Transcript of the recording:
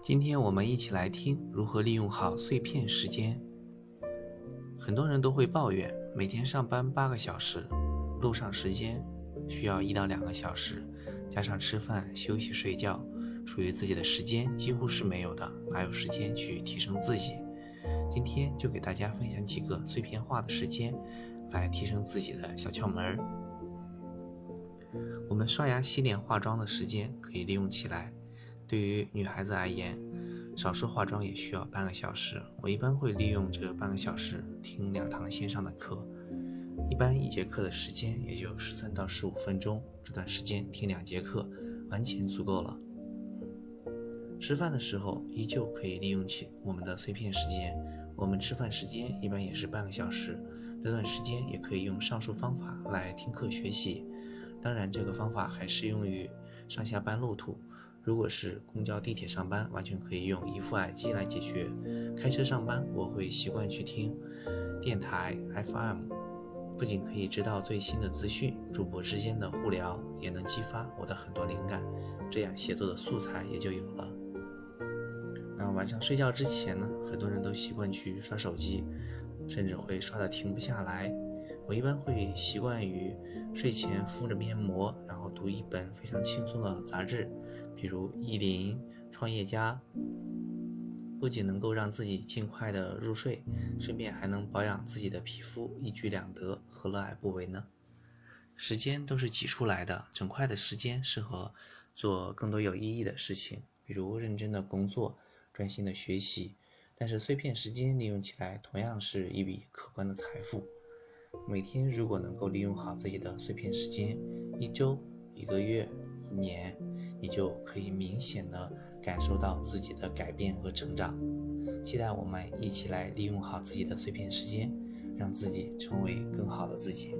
今天我们一起来听如何利用好碎片时间。很多人都会抱怨，每天上班八个小时，路上时间需要一到两个小时，加上吃饭、休息、睡觉，属于自己的时间几乎是没有的，哪有时间去提升自己？今天就给大家分享几个碎片化的时间，来提升自己的小窍门儿。我们刷牙、洗脸、化妆的时间可以利用起来。对于女孩子而言，少说化妆也需要半个小时。我一般会利用这个半个小时听两堂线上的课，一般一节课的时间也就十三到十五分钟。这段时间听两节课，完全足够了。吃饭的时候依旧可以利用起我们的碎片时间。我们吃饭时间一般也是半个小时，这段时间也可以用上述方法来听课学习。当然，这个方法还适用于上下班路途。如果是公交、地铁上班，完全可以用一副耳机来解决。开车上班，我会习惯去听电台 FM，不仅可以知道最新的资讯，主播之间的互聊也能激发我的很多灵感，这样写作的素材也就有了。那晚上睡觉之前呢，很多人都习惯去刷手机，甚至会刷的停不下来。我一般会习惯于睡前敷着面膜，然后读一本非常轻松的杂志，比如《意林》《创业家》，不仅能够让自己尽快的入睡，顺便还能保养自己的皮肤，一举两得，何乐而不为呢？时间都是挤出来的，整块的时间适合做更多有意义的事情，比如认真的工作、专心的学习。但是碎片时间利用起来，同样是一笔可观的财富。每天如果能够利用好自己的碎片时间，一周、一个月、一年，你就可以明显的感受到自己的改变和成长。期待我们一起来利用好自己的碎片时间，让自己成为更好的自己。